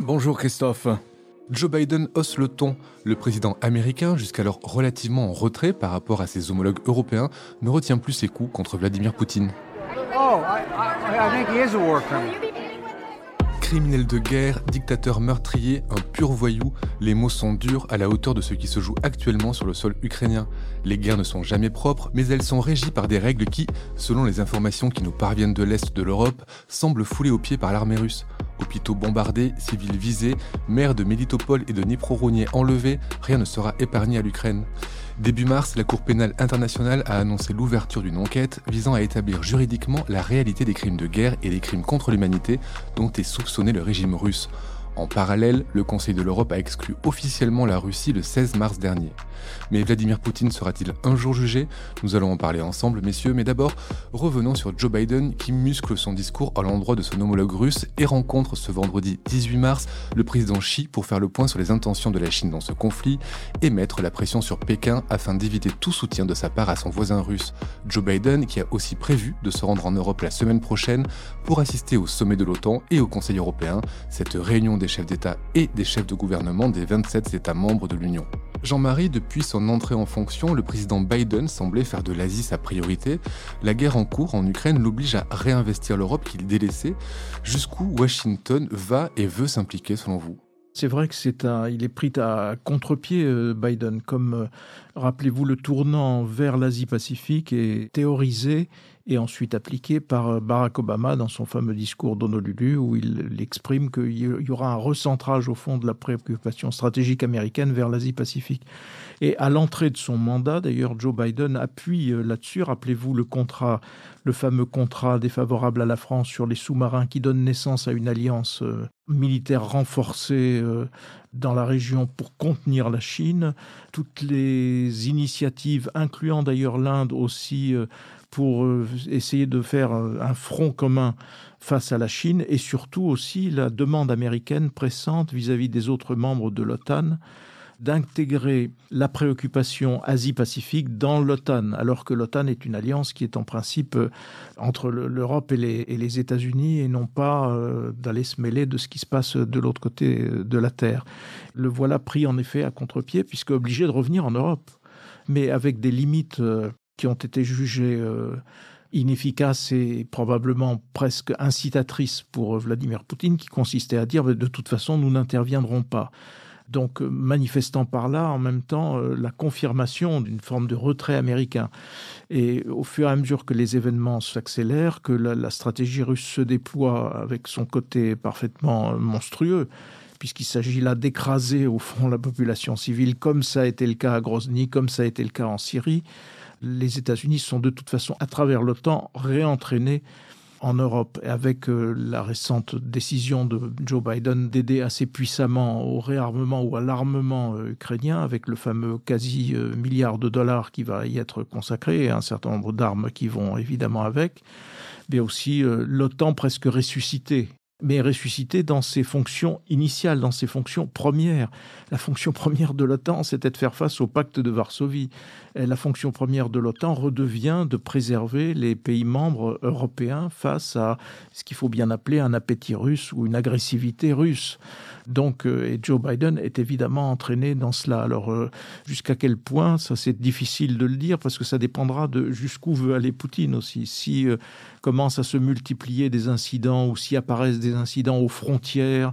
Bonjour Christophe. Joe Biden hausse le ton. Le président américain, jusqu'alors relativement en retrait par rapport à ses homologues européens, ne retient plus ses coups contre Vladimir Poutine. Oh, I, think he is a. Criminel de guerre, dictateur meurtrier, un pur voyou, les mots sont durs à la hauteur de ce qui se joue actuellement sur le sol ukrainien. Les guerres ne sont jamais propres, mais elles sont régies par des règles qui, selon les informations qui nous parviennent de l'Est de l'Europe, semblent foulées aux pieds par l'armée russe. Hôpitaux bombardés, civils visés, maires de Mélitopol et de Dniproronnier enlevés, rien ne sera épargné à l'Ukraine. Début mars, la Cour pénale internationale a annoncé l'ouverture d'une enquête visant à établir juridiquement la réalité des crimes de guerre et des crimes contre l'humanité dont est soupçonné le régime russe. En parallèle, le Conseil de l'Europe a exclu officiellement la Russie le 16 mars dernier. Mais Vladimir Poutine sera-t-il un jour jugé? Nous allons en parler ensemble, messieurs, mais d'abord, revenons sur Joe Biden qui muscle son discours à l'endroit de son homologue russe et rencontre ce vendredi 18 mars le président Xi pour faire le point sur les intentions de la Chine dans ce conflit et mettre la pression sur Pékin afin d'éviter tout soutien de sa part à son voisin russe. Joe Biden qui a aussi prévu de se rendre en Europe la semaine prochaine pour assister au sommet de l'OTAN et au Conseil européen, cette réunion des chefs d'État et des chefs de gouvernement des 27 États membres de l'Union. Jean-Marie, depuis son entrée en fonction, le président Biden semblait faire de l'Asie sa priorité. La guerre en cours en Ukraine l'oblige à réinvestir l'Europe qu'il délaissait. Jusqu'où Washington va et veut s'impliquer selon vous? C'est vrai que c'est un, il est pris à contre-pied euh, Biden, comme euh, rappelez-vous le tournant vers l'Asie-Pacifique est théorisé et ensuite appliqué par euh, Barack Obama dans son fameux discours d'Honolulu où il exprime qu'il y aura un recentrage au fond de la préoccupation stratégique américaine vers l'Asie-Pacifique. Et à l'entrée de son mandat, d'ailleurs, Joe Biden appuie là-dessus. Rappelez-vous le contrat, le fameux contrat défavorable à la France sur les sous-marins qui donne naissance à une alliance militaire renforcée dans la région pour contenir la Chine. Toutes les initiatives, incluant d'ailleurs l'Inde aussi, pour essayer de faire un front commun face à la Chine et surtout aussi la demande américaine pressante vis-à-vis -vis des autres membres de l'OTAN d'intégrer la préoccupation Asie-Pacifique dans l'OTAN, alors que l'OTAN est une alliance qui est en principe euh, entre l'Europe et les, États-Unis et non pas euh, d'aller se mêler de ce qui se passe de l'autre côté euh, de la Terre. Le voilà pris en effet à contre-pied puisque obligé de revenir en Europe, mais avec des limites qui ont été jugées inefficaces et probablement presque incitatrices pour Vladimir Poutine, qui consistait à dire de toute façon nous n'interviendrons pas donc euh, manifestant par là en même temps euh, la confirmation d'une forme de retrait américain. Et au fur et à mesure que les événements s'accélèrent, que la, stratégie russe se déploie avec son côté parfaitement monstrueux, puisqu'il s'agit là d'écraser au fond la population civile, comme ça a été le cas à Grozny, comme ça a été le cas en Syrie, les États-Unis sont de toute façon, à travers l'OTAN, réentraînés en Europe, avec euh, la récente décision de Joe Biden d'aider assez puissamment au réarmement ou à l'armement euh, ukrainien, avec le fameux quasi euh, milliard de dollars qui va y être consacré et un certain nombre d'armes qui vont évidemment avec, mais aussi l'OTAN presque ressuscité mais ressuscité dans ses fonctions initiales, dans ses fonctions premières. La fonction première de l'OTAN, c'était de faire face au pacte de Varsovie. Et la fonction première de l'OTAN redevient de préserver les pays membres européens face à ce qu'il faut bien appeler un appétit russe ou une agressivité russe. Donc, euh, et Joe Biden est évidemment entraîné dans cela. Alors, euh, jusqu'à quel point, ça c'est difficile de le dire parce que ça dépendra de jusqu'où veut aller Poutine aussi. Si euh, commence à se multiplier des incidents ou s'y apparaissent des incidents aux frontières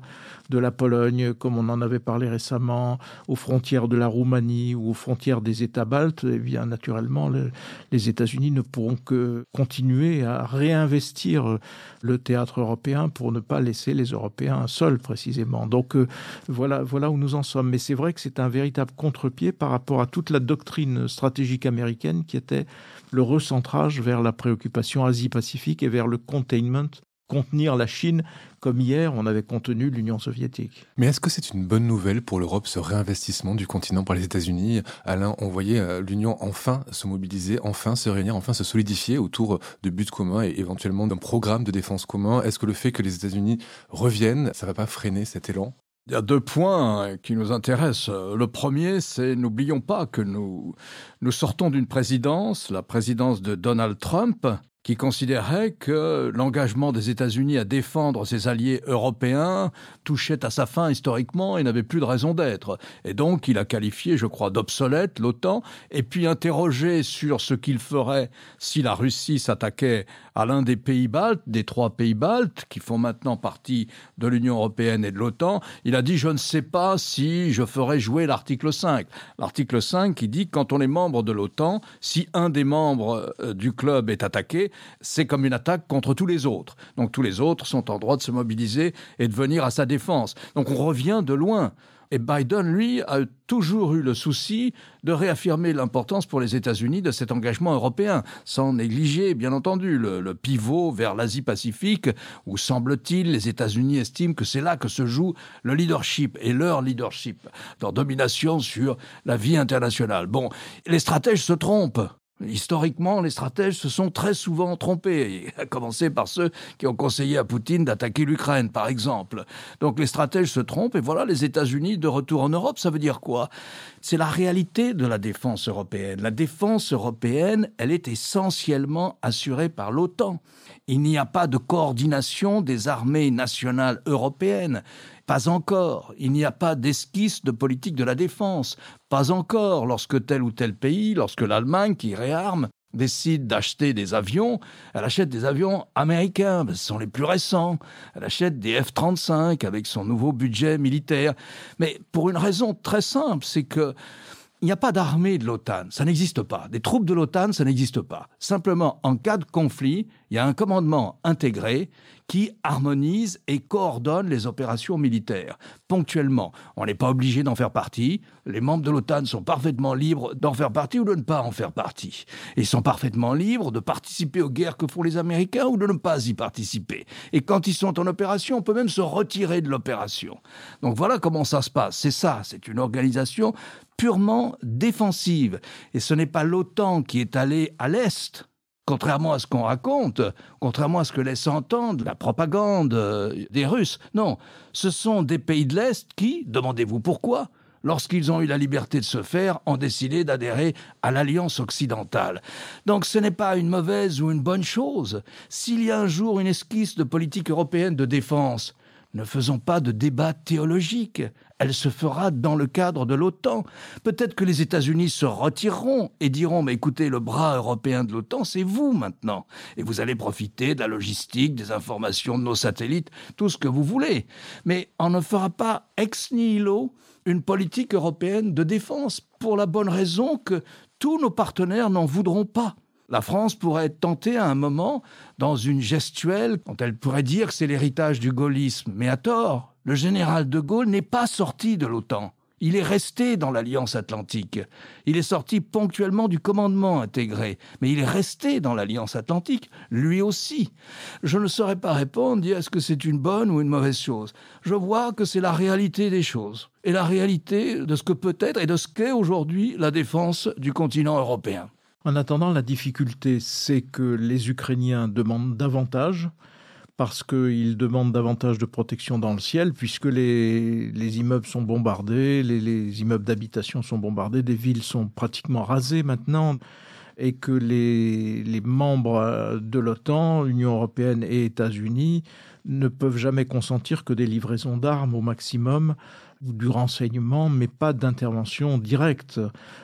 de la Pologne, comme on en avait parlé récemment, aux frontières de la Roumanie ou aux frontières des États baltes, eh bien, naturellement, le, les États-Unis ne pourront que continuer à réinvestir le théâtre européen pour ne pas laisser les Européens seuls, précisément. Donc, euh, voilà, voilà où nous en sommes. Mais c'est vrai que c'est un véritable contre-pied par rapport à toute la doctrine stratégique américaine qui était le recentrage vers la préoccupation Asie-Pacifique et vers le containment contenir la Chine comme hier on avait contenu l'Union soviétique. Mais est-ce que c'est une bonne nouvelle pour l'Europe, ce réinvestissement du continent par les États-Unis? Alain, on voyait euh, l'Union enfin se mobiliser, enfin se réunir, enfin se solidifier autour de buts communs et éventuellement d'un programme de défense commun. Est-ce que le fait que les États-Unis reviennent, ça va pas freiner cet élan? Il y a deux points qui nous intéressent. Le premier, c'est n'oublions pas que nous, nous sortons d'une présidence, la présidence de Donald Trump, qui considérait que l'engagement des États-Unis à défendre ses alliés européens touchait à sa fin historiquement et n'avait plus de raison d'être. Et donc il a qualifié, je crois, d'obsolète l'OTAN, et puis interrogé sur ce qu'il ferait si la Russie s'attaquait à l'un des pays baltes, des trois pays baltes, qui font maintenant partie de l'Union européenne et de l'OTAN, il a dit je ne sais pas si je ferai jouer l'article 5. L'article 5 qui dit quand on est membre de l'OTAN, si un des membres euh, du club est attaqué, c'est comme une attaque contre tous les autres. Donc tous les autres sont en droit de se mobiliser et de venir à sa défense. Donc on revient de loin. Et Biden, lui, a toujours eu le souci de réaffirmer l'importance pour les États-Unis de cet engagement européen, sans négliger, bien entendu, le, le pivot vers l'Asie-Pacifique, où semble-t-il, les États-Unis estiment que c'est là que se joue le leadership et leur leadership, leur domination sur la vie internationale. Bon, les stratèges se trompent. Historiquement, les stratèges se sont très souvent trompés, à commencer par ceux qui ont conseillé à Poutine d'attaquer l'Ukraine, par exemple. Donc les stratèges se trompent, et voilà les États-Unis de retour en Europe. Ça veut dire quoi? C'est la réalité de la défense européenne. La défense européenne, elle est essentiellement assurée par l'OTAN. Il n'y a pas de coordination des armées nationales européennes. Pas encore. Il n'y a pas d'esquisse de politique de la défense. Pas encore. Lorsque tel ou tel pays, lorsque l'Allemagne, qui réarme, décide d'acheter des avions, elle achète des avions américains, ce sont les plus récents. Elle achète des F-35 avec son nouveau budget militaire. Mais pour une raison très simple, c'est que il n'y a pas d'armée de l'OTAN, ça n'existe pas. Des troupes de l'OTAN, ça n'existe pas. Simplement, en cas de conflit, il y a un commandement intégré qui harmonise et coordonne les opérations militaires. Ponctuellement, on n'est pas obligé d'en faire partie. Les membres de l'OTAN sont parfaitement libres d'en faire partie ou de ne pas en faire partie. Ils sont parfaitement libres de participer aux guerres que font les Américains ou de ne pas y participer. Et quand ils sont en opération, on peut même se retirer de l'opération. Donc voilà comment ça se passe. C'est ça, c'est une organisation purement défensive. Et ce n'est pas l'OTAN qui est allé à l'Est, contrairement à ce qu'on raconte, contrairement à ce que laisse entendre la propagande euh, des Russes. Non, ce sont des pays de l'Est qui, demandez-vous pourquoi, lorsqu'ils ont eu la liberté de se faire, ont décidé d'adhérer à l'Alliance occidentale. Donc ce n'est pas une mauvaise ou une bonne chose. S'il y a un jour une esquisse de politique européenne de défense, ne faisons pas de débat théologique. Elle se fera dans le cadre de l'OTAN. Peut-être que les États-Unis se retireront et diront Mais écoutez, le bras européen de l'OTAN, c'est vous maintenant. Et vous allez profiter de la logistique, des informations de nos satellites, tout ce que vous voulez. Mais on ne fera pas ex nihilo une politique européenne de défense pour la bonne raison que tous nos partenaires n'en voudront pas. La France pourrait être tentée à un moment dans une gestuelle dont elle pourrait dire que c'est l'héritage du gaullisme, mais à tort. Le général de Gaulle n'est pas sorti de l'OTAN. Il est resté dans l'Alliance Atlantique. Il est sorti ponctuellement du commandement intégré, mais il est resté dans l'Alliance Atlantique, lui aussi. Je ne saurais pas répondre, dire est-ce que c'est une bonne ou une mauvaise chose. Je vois que c'est la réalité des choses, et la réalité de ce que peut être et de ce qu'est aujourd'hui la défense du continent européen. En attendant, la difficulté, c'est que les Ukrainiens demandent davantage, parce qu'ils demandent davantage de protection dans le ciel, puisque les, les immeubles sont bombardés, les, les immeubles d'habitation sont bombardés, des villes sont pratiquement rasées maintenant, et que les, les membres de l'OTAN, Union européenne et États-Unis ne peuvent jamais consentir que des livraisons d'armes au maximum ou du renseignement, mais pas d'intervention directe.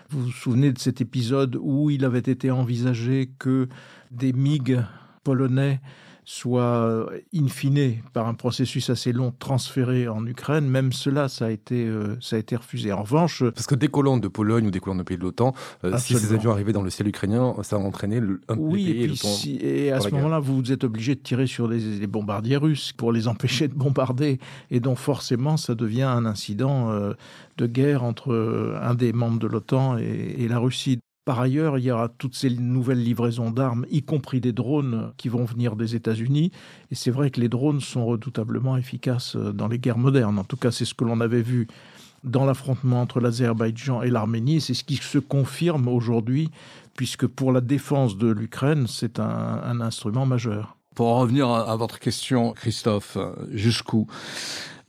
Vous vous souvenez de cet épisode où il avait été envisagé que des MiG polonais soit in fine par un processus assez long transféré en Ukraine, même cela, ça a été, euh, ça a été refusé. En revanche, parce que décollant de Pologne ou décollant de pays de l'OTAN, euh, si ces avions arrivaient dans le ciel ukrainien, ça a entraîné le, un oui, des pays et, puis, si, et à ce moment-là, vous êtes obligé de tirer sur les, les, bombardiers russes pour les empêcher de bombarder, et donc forcément, ça devient un incident euh, de guerre entre un des membres de l'OTAN et, et la Russie. Par ailleurs, il y aura toutes ces nouvelles livraisons d'armes, y compris des drones qui vont venir des États-Unis. Et c'est vrai que les drones sont redoutablement efficaces dans les guerres modernes. En tout cas, c'est ce que l'on avait vu dans l'affrontement entre l'Azerbaïdjan et l'Arménie. C'est ce qui se confirme aujourd'hui, puisque pour la défense de l'Ukraine, c'est un, instrument majeur. Pour en revenir à votre question, Christophe, jusqu'où?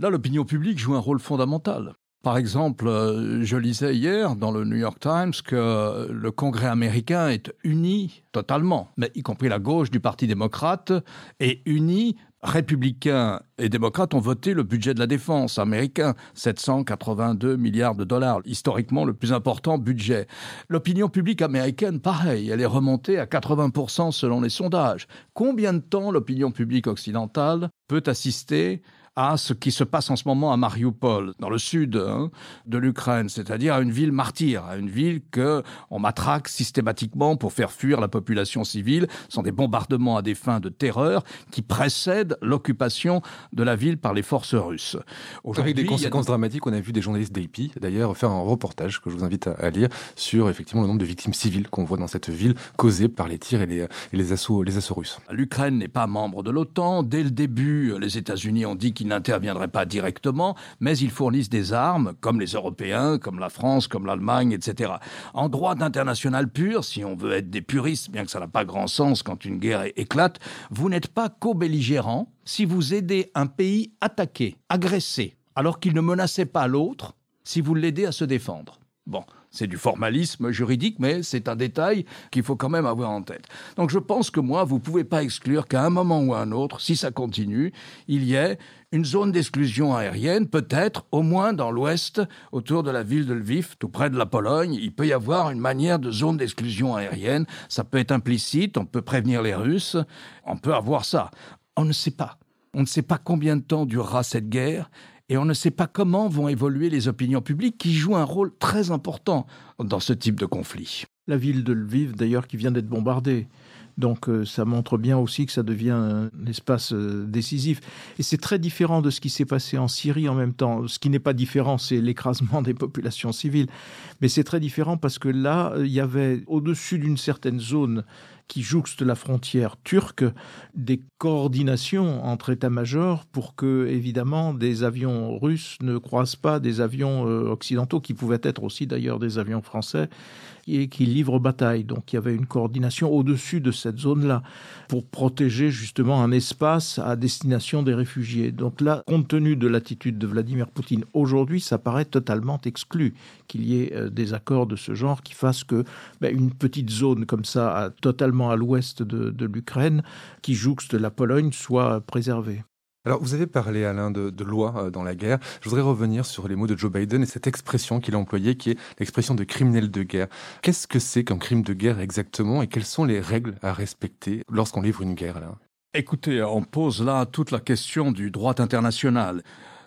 Là, l'opinion publique joue un rôle fondamental. Par exemple, euh, je lisais hier dans le New York Times que le Congrès américain est uni totalement, mais y compris la gauche du Parti démocrate, est uni républicains et démocrates ont voté le budget de la défense américain, 782 milliards de dollars, historiquement le plus important budget. L'opinion publique américaine, pareil, elle est remontée à 80% selon les sondages. Combien de temps l'opinion publique occidentale peut assister à ce qui se passe en ce moment à Mariupol, dans le sud hein, de l'Ukraine, c'est-à-dire à une ville martyre, à une ville que on matraque systématiquement pour faire fuir la population civile. Ce sont des bombardements à des fins de terreur qui précèdent l'occupation de la ville par les forces russes. Avec des conséquences dramatiques, on a vu des journalistes d'AP d'ailleurs faire un reportage que je vous invite à, lire sur effectivement le nombre de victimes civiles qu'on voit dans cette ville causées par les tirs et les, et les assauts, les assauts russes. L'Ukraine n'est pas membre de l'OTAN. Dès le début, les États-Unis ont dit qu'ils n'interviendraient pas directement, mais ils fournissent des armes, comme les Européens, comme la France, comme l'Allemagne, etc. En droit international pur, si on veut être des puristes, bien que ça n'a pas grand sens quand une guerre éclate, vous n'êtes pas co-belligérant si vous aidez un pays attaqué, agressé, alors qu'il ne menaçait pas l'autre, si vous l'aidez à se défendre. Bon, c'est du formalisme juridique, mais c'est un détail qu'il faut quand même avoir en tête. Donc je pense que moi, vous ne pouvez pas exclure qu'à un moment ou à un autre, si ça continue, il y ait une zone d'exclusion aérienne, peut-être au moins dans l'ouest, autour de la ville de Lviv, tout près de la Pologne. Il peut y avoir une manière de zone d'exclusion aérienne. Ça peut être implicite, on peut prévenir les Russes, on peut avoir ça. On ne sait pas. On ne sait pas combien de temps durera cette guerre et on ne sait pas comment vont évoluer les opinions publiques qui jouent un rôle très important dans ce type de conflit. La ville de Lviv, d'ailleurs, qui vient d'être bombardée. Donc euh, ça montre bien aussi que ça devient un espace euh, décisif. Et c'est très différent de ce qui s'est passé en Syrie en même temps. Ce qui n'est pas différent, c'est l'écrasement des populations civiles. Mais c'est très différent parce que là, il y avait au-dessus d'une certaine zone qui jouxte la frontière turque des coordinations entre états-majors pour que, évidemment, des avions russes ne croisent pas des avions euh, occidentaux, qui pouvaient être aussi d'ailleurs des avions français, et qui livrent bataille. Donc il y avait une coordination au-dessus de cette zone-là pour protéger justement un espace à destination des réfugiés. Donc là, compte tenu de l'attitude de Vladimir Poutine aujourd'hui, ça paraît totalement exclu qu'il y ait euh, des accords de ce genre qui fassent que ben, une petite zone comme ça, totalement à l'ouest de, de l'Ukraine, qui jouxte la Pologne, soit préservée. Alors, vous avez parlé, Alain, de, de loi euh, dans la guerre. Je voudrais revenir sur les mots de Joe Biden et cette expression qu'il a employée, qui est l'expression de criminel de guerre. Qu'est-ce que c'est qu'un crime de guerre exactement et quelles sont les règles à respecter lorsqu'on livre une guerre, Alain? Écoutez, on pose là toute la question du droit international,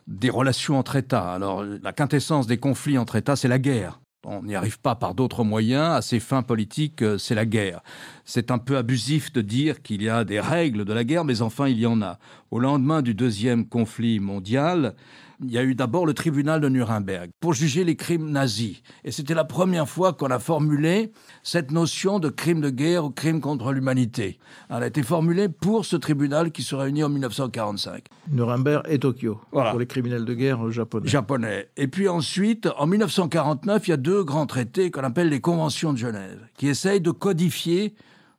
des relations entre États. Alors, la quintessence des conflits entre États, c'est la guerre. On n'y arrive pas par d'autres moyens. À ces fins politiques, euh, c'est la guerre. C'est un peu abusif de dire qu'il y a des règles de la guerre, mais enfin, il y en a. Au lendemain du deuxième conflit mondial, il y a eu d'abord le tribunal de Nuremberg pour juger les crimes nazis. Et c'était la première fois qu'on a formulé cette notion de crime de guerre ou crime contre l'humanité. Elle a été formulée pour ce tribunal qui se réunit en 1945. Nuremberg et Tokyo, voilà. pour les criminels de guerre japonais. Japonais. Et puis ensuite, en 1949, il y a deux grands traités qu'on appelle les conventions de Genève, qui essayent de codifier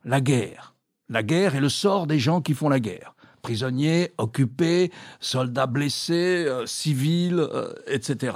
la guerre. La guerre et le sort des gens qui font la guerre prisonniers, occupés, soldats blessés, euh, civils, euh, etc.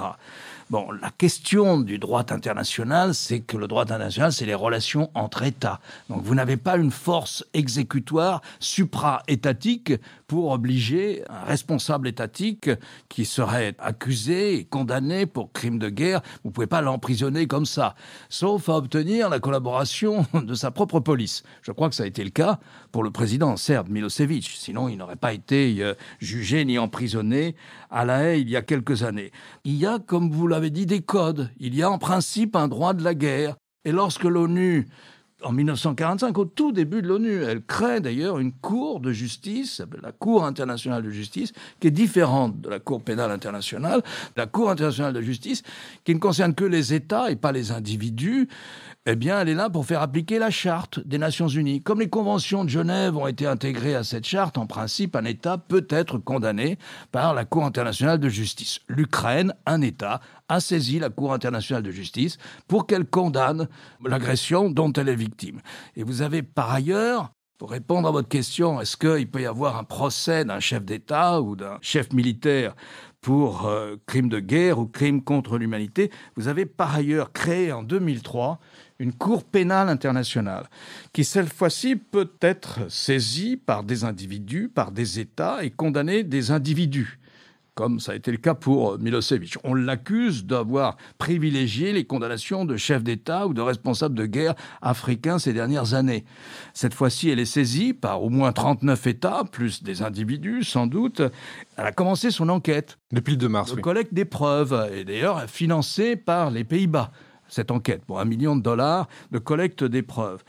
Bon, la question du droit international, c'est que le droit international, c'est les relations entre États. Donc vous n'avez pas une force exécutoire supra-étatique pour obliger un responsable étatique qui serait accusé et condamné pour crime de guerre, vous ne pouvez pas l'emprisonner comme ça, sauf à obtenir la collaboration de sa propre police. Je crois que ça a été le cas pour le président Serbe Milosevic, sinon il n'aurait pas été euh, jugé ni emprisonné à La Haye il y a quelques années. Il y a, comme vous l'avez dit, des codes. Il y a en principe un droit de la guerre. Et lorsque l'ONU en 1945, au tout début de l'ONU. Elle crée d'ailleurs une cour de justice, la Cour internationale de justice, qui est différente de la Cour pénale internationale. La Cour internationale de justice, qui ne concerne que les États et pas les individus, eh bien, elle est là pour faire appliquer la charte des Nations Unies. Comme les conventions de Genève ont été intégrées à cette charte, en principe, un État peut être condamné par la Cour internationale de justice. L'Ukraine, un État, a saisi la Cour internationale de justice pour qu'elle condamne l'agression dont elle est victime. Et vous avez par ailleurs pour répondre à votre question, est-ce qu'il peut y avoir un procès d'un chef d'État ou d'un chef militaire pour euh, crime de guerre ou crime contre l'humanité. Vous avez par ailleurs créé en 2003 une Cour pénale internationale qui, cette fois-ci, peut être saisie par des individus, par des États et condamner des individus comme ça a été le cas pour Milosevic. On l'accuse d'avoir privilégié les condamnations de chefs d'État ou de responsables de guerre africains ces dernières années. Cette fois-ci, elle est saisie par au moins 39 États, plus des individus sans doute. Elle a commencé son enquête. Depuis le 2 mars. De collecte des preuves, et d'ailleurs financée par les Pays-Bas, cette enquête, pour un million de dollars de collecte des preuves.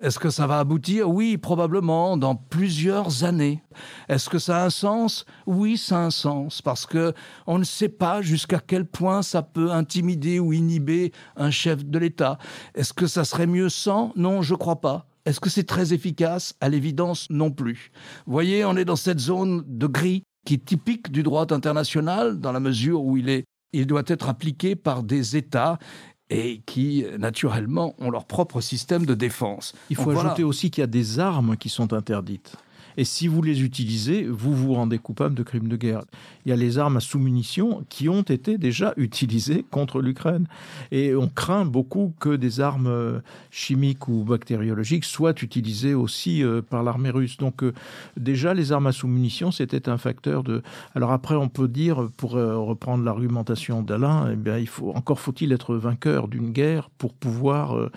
Est-ce que ça va aboutir? Oui, probablement, dans plusieurs années. Est-ce que ça a un sens? Oui, ça a un sens, parce que on ne sait pas jusqu'à quel point ça peut intimider ou inhiber un chef de l'État. Est-ce que ça serait mieux sans? Non, je crois pas. Est-ce que c'est très efficace? À l'évidence, non plus. Vous voyez, on est dans cette zone de gris qui est typique du droit international, dans la mesure où il est il doit être appliqué par des États et qui, naturellement, ont leur propre système de défense. Il faut ajouter aussi qu'il y a des armes qui sont interdites. Et si vous les utilisez, vous vous rendez coupable de crimes de guerre. Il y a les armes à sous-munitions qui ont été déjà utilisées contre l'Ukraine. Et on craint beaucoup que des armes euh, chimiques ou bactériologiques soient utilisées aussi euh, par l'armée russe. Donc euh, déjà, les armes à sous-munitions, c'était un facteur de... Alors après, on peut dire, pour reprendre l'argumentation d'Alain, eh bien, il faut encore faut-il être vainqueur d'une guerre pour pouvoir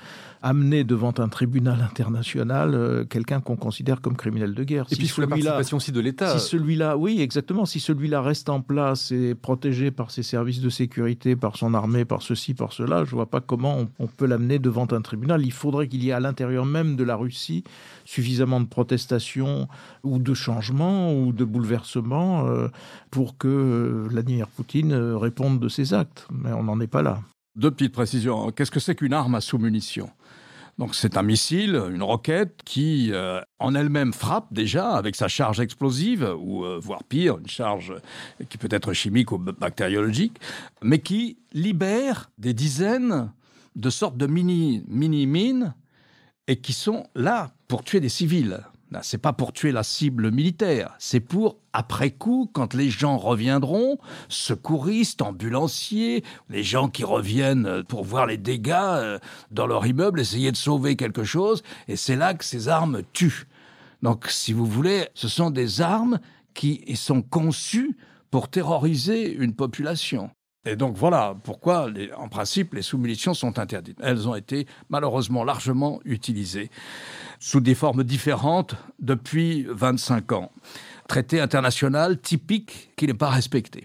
amener devant un tribunal international euh, quelqu'un qu'on considère comme criminel de guerre. Et puis il faut la participation aussi de l'État. Si celui-là, oui, exactement, si celui-là reste en place et protégé par ses services de sécurité, par son armée, par ceci, par cela, je vois pas comment on, peut l'amener devant un tribunal. Il faudrait qu'il y ait à l'intérieur même de la Russie suffisamment de protestations ou de changements ou de bouleversements euh, pour que euh, Vladimir Poutine réponde de ses actes. Mais on n'en est pas là. Deux petites précisions. Qu'est-ce que c'est qu'une arme à sous-munition donc c'est un missile, une roquette qui euh, en elle-même frappe déjà avec sa charge explosive, ou euh, voire pire, une charge qui peut être chimique ou bactériologique, mais qui libère des dizaines de sortes de mini, mini-mines et qui sont là pour tuer des civils. C'est pas pour tuer la cible militaire, c'est pour après coup, quand les gens reviendront, secouristes, ambulanciers, les gens qui reviennent pour voir les dégâts euh, dans leur immeuble, essayer de sauver quelque chose, et c'est là que ces armes tuent. Donc, si vous voulez, ce sont des armes qui sont conçues pour terroriser une population. Et donc voilà pourquoi, en principe, les sous-munitions sont interdites. Elles ont été malheureusement largement utilisées sous des formes différentes depuis 25 ans. Traité international typique qui n'est pas respecté.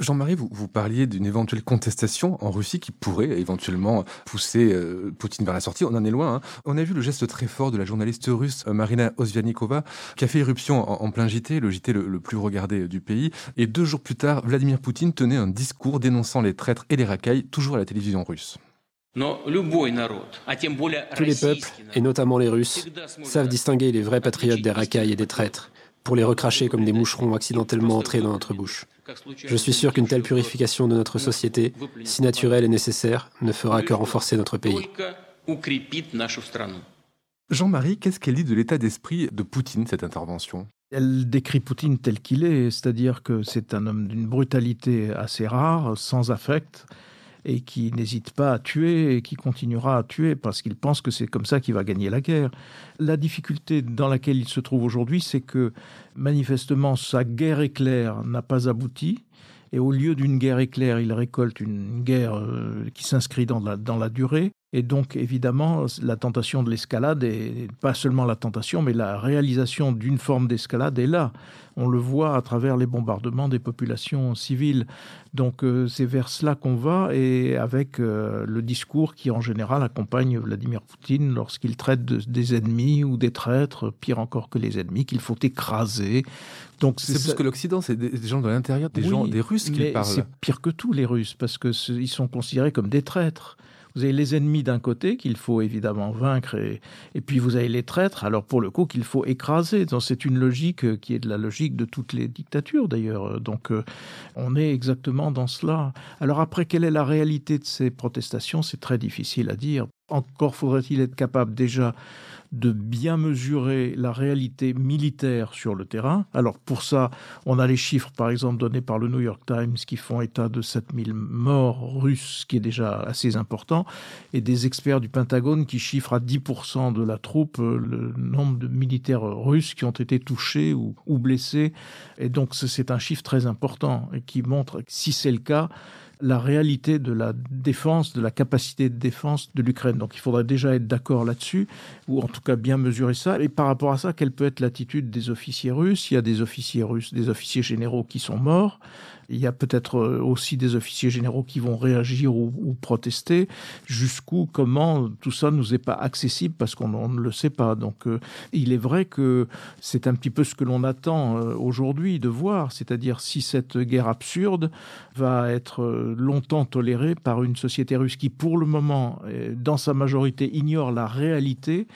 Jean-Marie, vous, vous, parliez d'une éventuelle contestation en Russie qui pourrait éventuellement pousser euh, Poutine vers la sortie. On en est loin. Hein. On a vu le geste très fort de la journaliste russe euh, Marina Osvianikova qui a fait irruption en, plein JT, le JT le, plus regardé du pays. Et deux jours plus tard, Vladimir Poutine tenait un discours dénonçant les traîtres et les racailles, toujours à la télévision russe. Tous les peuples, et notamment les Russes, savent distinguer les vrais patriotes des racailles et des traîtres pour les recracher comme des moucherons accidentellement entrés dans notre bouche. Je suis sûr qu'une telle purification de notre société, si naturelle et nécessaire, ne fera que renforcer notre pays. Jean-Marie, qu'est-ce qu'elle dit de l'état d'esprit de Poutine, cette intervention? Elle décrit Poutine tel qu'il est, c'est-à-dire que c'est un homme d'une brutalité assez rare, sans affect, et qui n'hésite pas à tuer et qui continuera à tuer parce qu'il pense que c'est comme ça qu'il va gagner la guerre. La difficulté dans laquelle il se trouve aujourd'hui, c'est que manifestement sa guerre éclair n'a pas abouti. Et au lieu d'une guerre éclair, il récolte une guerre euh, qui s'inscrit dans la, dans la durée. Et donc, évidemment, la tentation de l'escalade, et pas seulement la tentation, mais la réalisation d'une forme d'escalade est là. On le voit à travers les bombardements des populations civiles. Donc, euh, c'est vers cela qu'on va, et avec euh, le discours qui, en général, accompagne Vladimir Poutine lorsqu'il traite des ennemis ou des traîtres, pire encore que les ennemis, qu'il faut écraser. Donc, c'est plus que l'Occident, c'est des, gens de l'intérieur, des gens, des Russes qui parlent. C'est pire que tout, les Russes, parce qu'ils sont considérés comme des traîtres. Vous avez les ennemis d'un côté qu'il faut évidemment vaincre et, puis vous avez les traîtres, alors pour le coup qu'il faut écraser. C'est une logique euh, qui est de la logique de toutes les dictatures d'ailleurs. Donc euh, on est exactement dans cela. Alors après, quelle est la réalité de ces protestations? C'est très difficile à dire. Encore faudrait-il être capable déjà de bien mesurer la réalité militaire sur le terrain. Alors pour ça, on a les chiffres par exemple donnés par le New York Times qui font état de 7000 morts russes, ce qui est déjà assez important, et des experts du Pentagone qui chiffrent à 10% de la troupe euh, le nombre de militaires russes qui ont été touchés ou, blessés. Et donc c'est un chiffre très important et qui montre, si c'est le cas, la réalité de la défense, de la capacité de défense de l'Ukraine. Donc il faudrait déjà être d'accord là-dessus, ou en tout cas bien mesurer ça. Et par rapport à ça, quelle peut être l'attitude des officiers russes? Il y a des officiers russes, des officiers généraux qui sont morts. Il y a peut-être euh, aussi des officiers généraux qui vont réagir ou, protester. Jusqu'où, comment tout ça nous est pas accessible parce qu'on ne le sait pas. Donc, euh, il est vrai que c'est un petit peu ce que l'on attend euh, aujourd'hui de voir, c'est-à-dire si cette guerre absurde va être longtemps tolérée par une société russe qui, pour le moment, dans sa majorité, ignore la réalité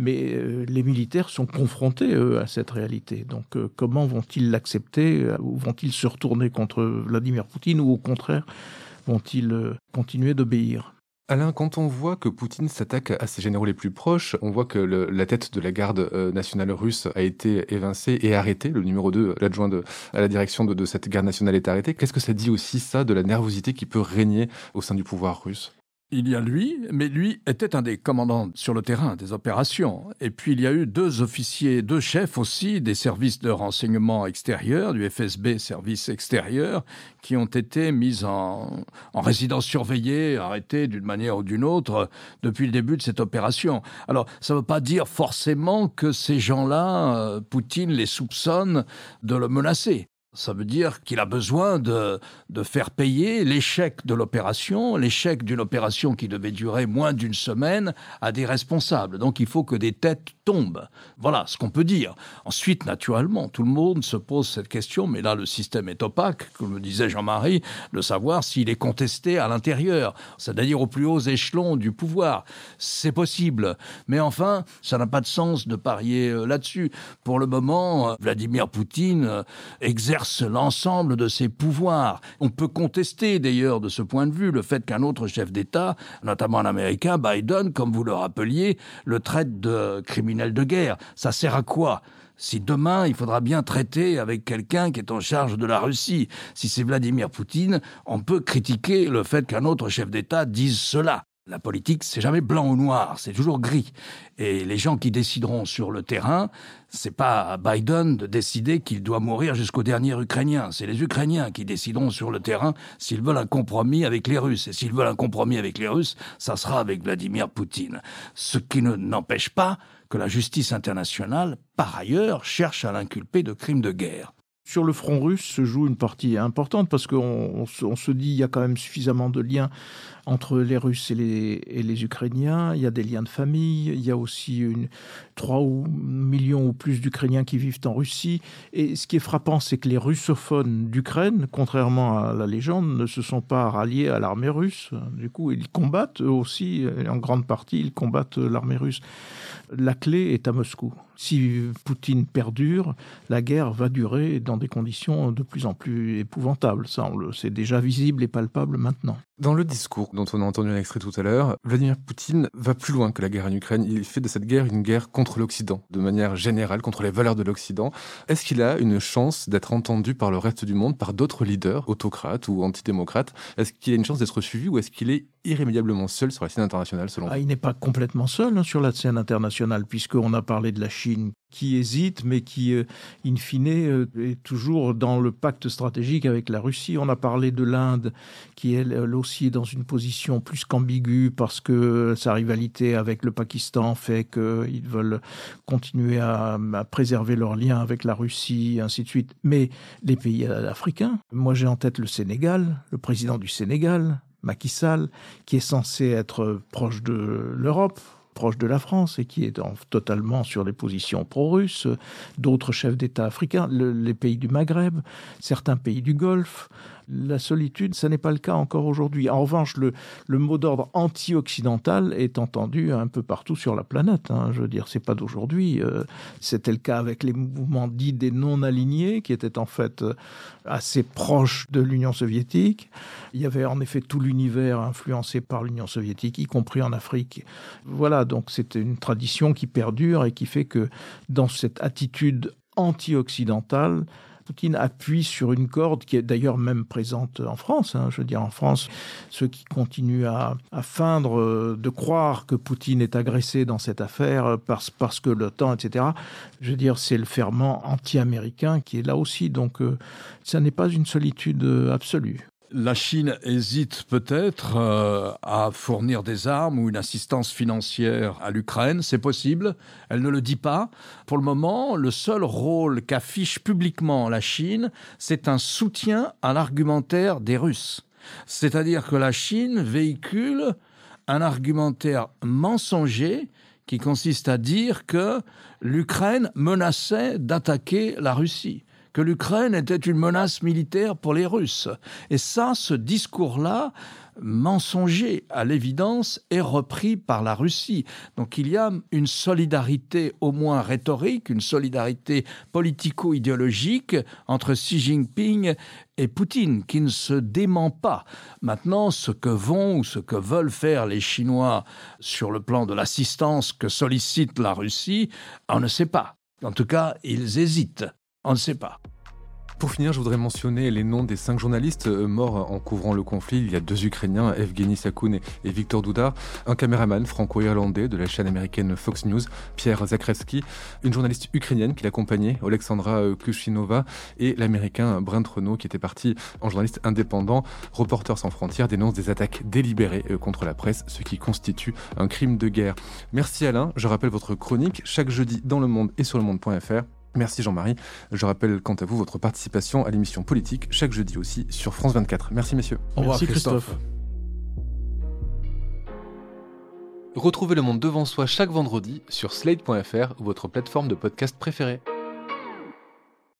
mais euh, les militaires sont confrontés eux, à cette réalité. Donc euh, comment vont-ils l'accepter ou vont-ils se retourner contre Vladimir Poutine ou au contraire vont-ils euh, continuer d'obéir? Alain, quand on voit que Poutine s'attaque à ses généraux les plus proches, on voit que la tête de la garde euh, nationale russe a été évincée et arrêtée. Le numéro 2, l'adjoint à la direction de, de cette garde nationale est arrêté. Qu'est-ce que ça dit aussi, ça, de la nervosité qui peut régner au sein du pouvoir russe? Il y a lui, mais lui était un des commandants sur le terrain des opérations. Et puis il y a eu deux officiers, deux chefs aussi des services de renseignement extérieur, du FSB service extérieur, qui ont été mis en, en résidence surveillée, arrêtés d'une manière ou d'une autre depuis le début de cette opération. Alors ça ne veut pas dire forcément que ces gens-là, euh, Poutine les soupçonne de le menacer. Ça veut dire qu'il a besoin de, de faire payer l'échec de l'opération, l'échec d'une opération qui devait durer moins d'une semaine à des responsables. Donc il faut que des têtes Voilà ce qu'on peut dire. Ensuite, naturellement, tout le monde se pose cette question, mais là le système est opaque, comme le disait Jean-Marie, de savoir s'il est contesté à l'intérieur, c'est-à-dire aux plus hauts échelons du pouvoir. C'est possible. Mais enfin, ça n'a pas de sens de parier euh, là-dessus. Pour le moment, Vladimir Poutine euh, exerce l'ensemble de ses pouvoirs. On peut contester d'ailleurs de ce point de vue le fait qu'un autre chef d'État, notamment un Américain, Biden, comme vous le rappeliez, le traite de criminel de guerre. Ça sert à quoi si demain il faudra bien traiter avec quelqu'un qui est en charge de la Russie, si c'est Vladimir Poutine, on peut critiquer le fait qu'un autre chef d'État dise cela. La politique, c'est jamais blanc ou noir, c'est toujours gris. Et les gens qui décideront sur le terrain, c'est pas à Biden de décider qu'il doit mourir jusqu'au dernier Ukrainien. C'est les Ukrainiens qui décideront sur le terrain s'ils veulent un compromis avec les Russes. Et s'ils veulent un compromis avec les Russes, ça sera avec Vladimir Poutine. Ce qui ne n'empêche pas que la justice internationale, par ailleurs, cherche à l'inculper de crimes de guerre. Sur le front russe se joue une partie importante parce qu'on on, on se dit il y a quand même suffisamment de liens entre les Russes et les, Ukrainiens. Il y a des liens de famille. Il y a aussi une, 3 ou millions ou plus d'Ukrainiens qui vivent en Russie. Et ce qui est frappant, c'est que les russophones d'Ukraine, contrairement à la légende, ne se sont pas ralliés à l'armée russe. Du coup, ils combattent eux aussi, en grande partie, ils combattent l'armée russe. La clé est à Moscou. Si Poutine perdure, la guerre va durer dans des conditions de plus en plus épouvantables. C'est déjà visible et palpable maintenant. Dans le discours dont on a entendu un extrait tout à l'heure, Vladimir Poutine va plus loin que la guerre en Ukraine. Il fait de cette guerre une guerre contre l'Occident, de manière générale, contre les valeurs de l'Occident. Est-ce qu'il a une chance d'être entendu par le reste du monde, par d'autres leaders, autocrates ou antidémocrates? Est-ce qu'il a une chance d'être suivi ou est-ce qu'il est irrémédiablement seul sur la scène internationale selon ah, Il n'est pas complètement seul hein, sur la scène internationale, puisqu'on a parlé de la Chine qui hésite, mais qui, euh, in fine, euh, est toujours dans le pacte stratégique avec la Russie. On a parlé de l'Inde, qui elle, aussi est dans une position plus qu'ambiguë parce que sa rivalité avec le Pakistan fait qu'ils veulent continuer à, à, préserver leurs liens avec la Russie, ainsi de suite. Mais les pays africains, moi j'ai en tête le Sénégal, le président du Sénégal, Macky Sall, qui est censé être proche de l'Europe, proche de la France et qui est totalement sur les positions pro-russes, d'autres chefs d'État africains, les pays du Maghreb, certains pays du Golfe, la solitude, ce n'est pas le cas encore aujourd'hui. En revanche, le, mot d'ordre anti-occidental est entendu un peu partout sur la planète. Hein. Je veux dire, c'est pas d'aujourd'hui. Euh, c'était le cas avec les mouvements dits des non-alignés, qui étaient en fait euh, assez proches de l'Union soviétique. Il y avait en effet tout l'univers influencé par l'Union soviétique, y compris en Afrique. Voilà, donc c'était une tradition qui perdure et qui fait que dans cette attitude anti-occidentale, Poutine appuie sur une corde qui est d'ailleurs même présente en France. Hein. Je veux dire, en France, ceux qui continuent à, feindre euh, de croire que Poutine est agressé dans cette affaire parce, parce que l'OTAN, etc., je veux dire, c'est le ferment anti-américain qui est là aussi. Donc, euh, ça n'est pas une solitude euh, absolue la Chine hésite peut-être euh, à fournir des armes ou une assistance financière à l'Ukraine, c'est possible, elle ne le dit pas. Pour le moment, le seul rôle qu'affiche publiquement la Chine, c'est un soutien à l'argumentaire des Russes. C'est-à-dire que la Chine véhicule un argumentaire mensonger qui consiste à dire que l'Ukraine menaçait d'attaquer la Russie que l'Ukraine était une menace militaire pour les Russes. Et ça, ce discours-là, mensonger à l'évidence, est repris par la Russie. Donc il y a une solidarité au moins rhétorique, une solidarité politico-idéologique entre Xi Jinping et Poutine qui ne se dément pas. Maintenant, ce que vont ou ce que veulent faire les Chinois sur le plan de l'assistance que sollicite la Russie, on ne sait pas. En tout cas, ils hésitent. On ne sait pas. Pour finir, je voudrais mentionner les noms des cinq journalistes euh, morts en couvrant le conflit. Il y a deux Ukrainiens, Evgeny Sakoun et Victor Douda, un caméraman franco-irlandais de la chaîne américaine Fox News, Pierre Zakrevsky, une journaliste ukrainienne qui l'accompagnait, Alexandra euh, Kushinova, et l'américain Brent Renault qui était parti en journaliste indépendant. Reporters sans frontières dénonce des attaques délibérées euh, contre la presse, ce qui constitue un crime de guerre. Merci Alain, je rappelle votre chronique chaque jeudi dans le monde et sur le monde.fr. Merci Jean-Marie. Je rappelle quant à vous votre participation à l'émission politique chaque jeudi aussi sur France 24. Merci messieurs. Au revoir Christophe. Retrouvez le monde devant soi chaque vendredi sur slate.fr ou votre plateforme de podcast préférée.